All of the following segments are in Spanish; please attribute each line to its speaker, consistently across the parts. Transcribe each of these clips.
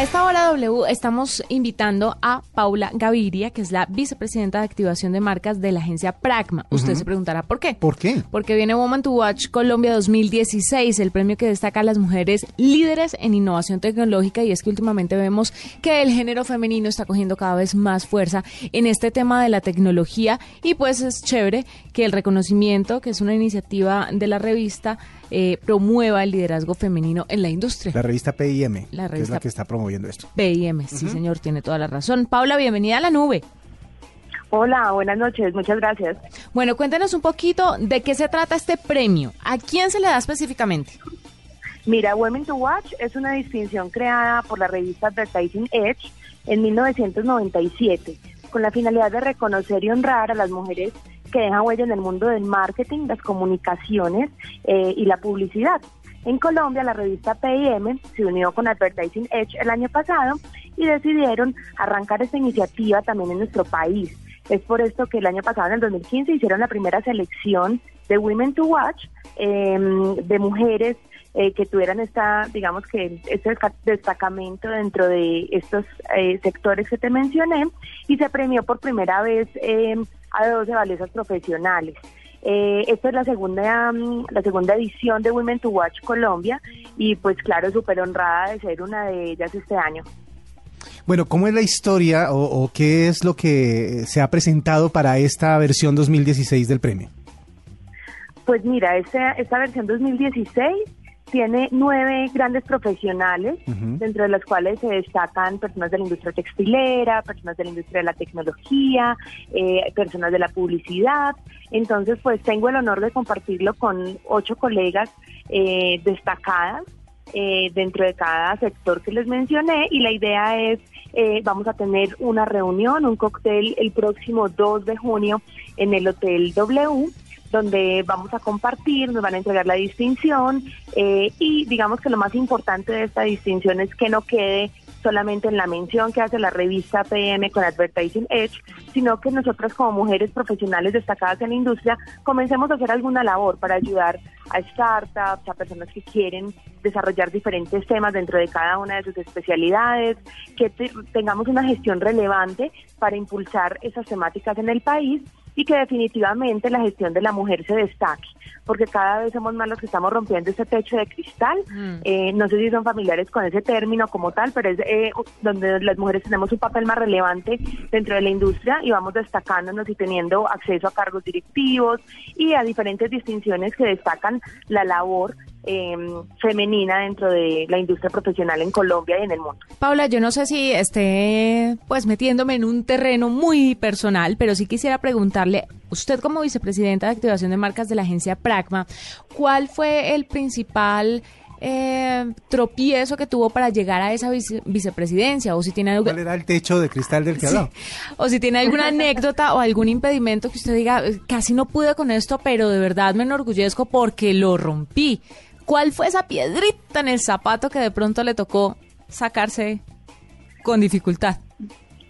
Speaker 1: A esta hora W estamos invitando a Paula Gaviria, que es la vicepresidenta de activación de marcas de la agencia Pragma. Usted se preguntará por qué.
Speaker 2: ¿Por qué?
Speaker 1: Porque viene Woman to Watch Colombia 2016, el premio que destaca a las mujeres líderes en innovación tecnológica y es que últimamente vemos que el género femenino está cogiendo cada vez más fuerza en este tema de la tecnología y pues es chévere que el reconocimiento, que es una iniciativa de la revista, eh, promueva el liderazgo femenino en la industria.
Speaker 2: La revista PIM,
Speaker 1: La
Speaker 2: que es
Speaker 1: revista-
Speaker 2: la que está promoviendo esto.
Speaker 1: PIM, sí señor, tiene toda la razón. Paula, bienvenida a la nube.
Speaker 3: Hola, buenas noches, muchas gracias.
Speaker 1: Bueno, cuéntenos un poquito de qué se trata este premio. ¿A quién se le da específicamente?
Speaker 3: Mira, Women to Watch es una distinción creada por la revista Advertising Edge en 1997 con la finalidad de reconocer y honrar a las mujeres que dejan huella en el mundo del marketing, las comunicaciones eh, y la publicidad. En Colombia, la revista PIM se unió con Advertising Edge el año pasado y decidieron arrancar esta iniciativa también en nuestro país. Es por esto que el año pasado, en el 2015, hicieron la primera selección de Women to Watch eh, de mujeres eh, que tuvieran esta, digamos que este destacamento dentro de estos eh, sectores que te mencioné y se premió por primera vez eh, a 12 valiosas profesionales. Eh, esta es la segunda mm, la segunda edición de Women to Watch Colombia y pues claro, súper honrada de ser una de ellas este año.
Speaker 2: Bueno, ¿cómo es la historia o, o qué es lo que se ha presentado para esta versión 2016 del premio?
Speaker 3: Pues mira, esta, esta versión 2016 tiene nueve grandes profesionales, dentro de las cuales se destacan personas de la industria textilera, personas de la industria de la tecnología, eh, personas de la publicidad. Entonces, pues tengo el honor de compartirlo con ocho colegas eh, destacadas eh, dentro de cada sector que les mencioné. Y la idea es, eh, vamos a tener una reunión, un cóctel el próximo 2 de junio en el Hotel W donde vamos a compartir, nos van a entregar la distinción eh, y digamos que lo más importante de esta distinción es que no quede solamente en la mención que hace la revista PM con Advertising Edge, sino que nosotras como mujeres profesionales destacadas en la industria comencemos a hacer alguna labor para ayudar a startups, a personas que quieren desarrollar diferentes temas dentro de cada una de sus especialidades, que te- tengamos una gestión relevante para impulsar esas temáticas en el país y que definitivamente la gestión de la mujer se destaque, porque cada vez somos más los que estamos rompiendo ese techo de cristal.
Speaker 1: Mm.
Speaker 3: Eh, no sé si son familiares con ese término como tal, pero es eh, donde las mujeres tenemos un papel más relevante dentro de la industria y vamos destacándonos y teniendo acceso a cargos directivos y a diferentes distinciones que destacan la labor eh, femenina dentro de la industria profesional en Colombia y en el mundo.
Speaker 1: Paula, yo no sé si esté pues metiéndome en un terreno muy personal, pero sí quisiera preguntarle, usted como vicepresidenta de activación de marcas de la agencia Pragma, ¿cuál fue el principal eh, tropiezo que tuvo para llegar a esa vice- vicepresidencia? O si tiene algo,
Speaker 2: ¿Cuál era el techo de cristal del que
Speaker 1: Sí.
Speaker 2: hablaba?
Speaker 1: O si tiene alguna anécdota o algún impedimento que usted diga, "Eh, casi no pude con esto, pero de verdad me enorgullezco porque lo rompí. ¿Cuál fue esa piedrita en el zapato que de pronto le tocó sacarse con dificultad?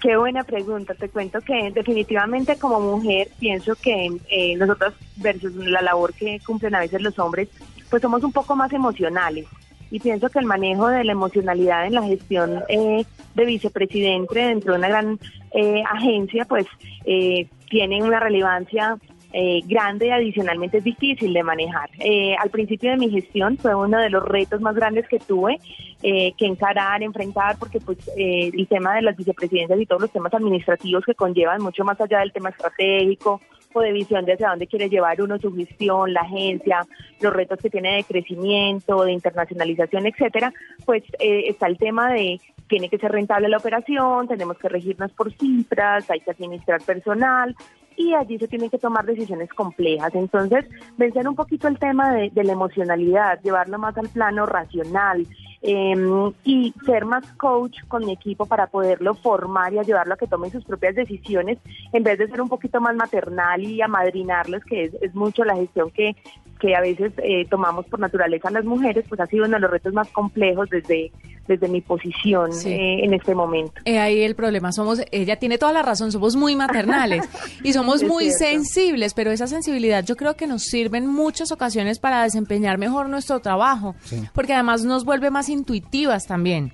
Speaker 3: Qué buena pregunta. Te cuento que definitivamente como mujer pienso que eh, nosotros versus la labor que cumplen a veces los hombres, pues somos un poco más emocionales. Y pienso que el manejo de la emocionalidad en la gestión eh, de vicepresidente dentro de una gran eh, agencia, pues eh, tiene una relevancia eh, grande y adicionalmente es difícil de manejar. Eh, al principio de mi gestión fue uno de los retos más grandes que tuve eh, que encarar, enfrentar, porque pues eh, el tema de las vicepresidencias y todos los temas administrativos que conllevan mucho más allá del tema estratégico o de visión de hacia dónde quiere llevar uno su gestión, la agencia, los retos que tiene de crecimiento, de internacionalización, etcétera, pues eh, está el tema de tiene que ser rentable la operación, tenemos que regirnos por cifras, hay que administrar personal y allí se tienen que tomar decisiones complejas. Entonces, vencer un poquito el tema de, de la emocionalidad, llevarlo más al plano racional, eh, y ser más coach con mi equipo para poderlo formar y ayudarlo a que tome sus propias decisiones en vez de ser un poquito más maternal y amadrinarlos, que es, es mucho la gestión que, que a veces eh, tomamos por naturaleza las mujeres, pues ha sido uno de los retos más complejos desde, desde mi posición
Speaker 1: Sí.
Speaker 3: eh, en este momento.
Speaker 1: Eh, ahí el problema somos, ella tiene toda la razón, somos muy maternales y somos
Speaker 3: Es
Speaker 1: muy
Speaker 3: cierto.
Speaker 1: sensibles, pero esa sensibilidad yo creo que nos sirve en muchas ocasiones para desempeñar mejor nuestro trabajo,
Speaker 2: Sí.
Speaker 1: porque además nos vuelve más intuitivas también.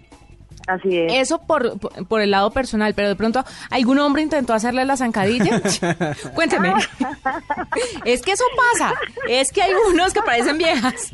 Speaker 3: Así es.
Speaker 1: Eso por, por, por el lado personal, pero de pronto, ¿algún hombre intentó hacerle la zancadilla? Cuénteme. es que eso pasa, es que hay unos que parecen viejas.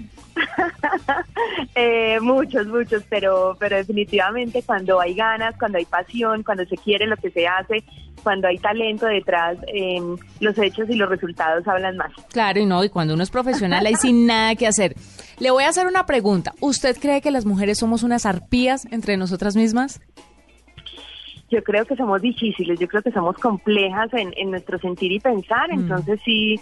Speaker 3: Eh, muchos, muchos, pero, pero definitivamente cuando hay ganas, cuando hay pasión, cuando se quiere lo que se hace, cuando hay talento detrás, eh, los hechos y los resultados hablan más.
Speaker 1: Claro, y no, y cuando uno es profesional hay sin nada que hacer. Le voy a hacer una pregunta. ¿Usted cree que las mujeres somos unas arpías entre nosotras mismas?
Speaker 3: Yo creo que somos difíciles, yo creo que somos complejas en, en nuestro sentir y pensar,
Speaker 1: Mm.
Speaker 3: entonces sí,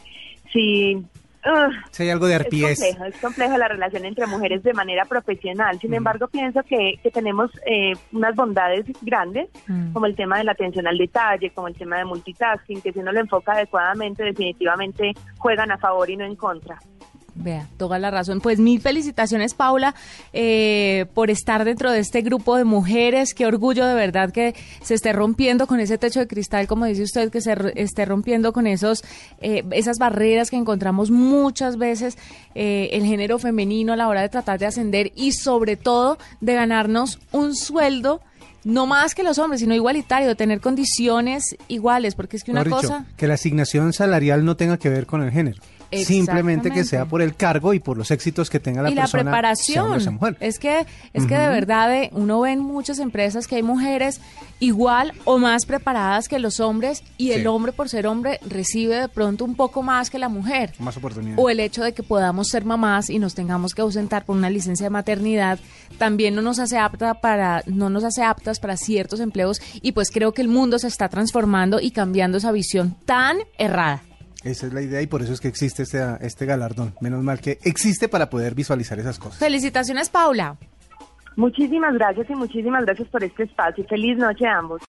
Speaker 3: sí. Ugh,
Speaker 2: Si hay algo de
Speaker 3: Es
Speaker 2: arpiés.
Speaker 3: complejo, es complejo la relación entre mujeres de manera profesional. Sin embargo, pienso que, que tenemos eh, unas bondades grandes,
Speaker 1: Mm.
Speaker 3: como el tema de la atención al detalle, como el tema de multitasking, que si uno lo enfoca adecuadamente, definitivamente juegan a favor y no en contra.
Speaker 1: Vea, toda la razón. Pues mil felicitaciones, Paula, eh, por estar dentro de este grupo de mujeres. Qué orgullo de verdad que se esté rompiendo con ese techo de cristal, como dice usted, que se esté rompiendo con esos eh, esas barreras que encontramos muchas veces eh, el género femenino a la hora de tratar de ascender y sobre todo de ganarnos un sueldo. No más que los hombres, sino igualitario, de tener condiciones iguales, porque es que una
Speaker 2: dicho,
Speaker 1: cosa...
Speaker 2: que la asignación salarial no tenga que ver con el género. Simplemente que sea por el cargo y por los éxitos que tenga la
Speaker 1: y la
Speaker 2: persona. hombre o
Speaker 1: preparación.
Speaker 2: sea mujer.
Speaker 1: Es que es que de verdad eh, uno ve en muchas empresas que hay mujeres igual o más preparadas que los hombres y el hombre por ser hombre recibe de pronto un poco más que la mujer.
Speaker 2: Más oportunidades.
Speaker 1: O el hecho de que podamos ser mamás y nos tengamos que ausentar por una licencia de maternidad también no nos hace apta para no nos hace aptas para ciertos empleos y pues creo que el mundo se está transformando y cambiando esa visión tan errada.
Speaker 2: Esa es la idea y por eso es que existe este, este galardón. Menos mal que existe para poder visualizar esas cosas.
Speaker 1: Felicitaciones, Paula.
Speaker 3: Muchísimas gracias y muchísimas gracias por este espacio. Feliz noche a ambos.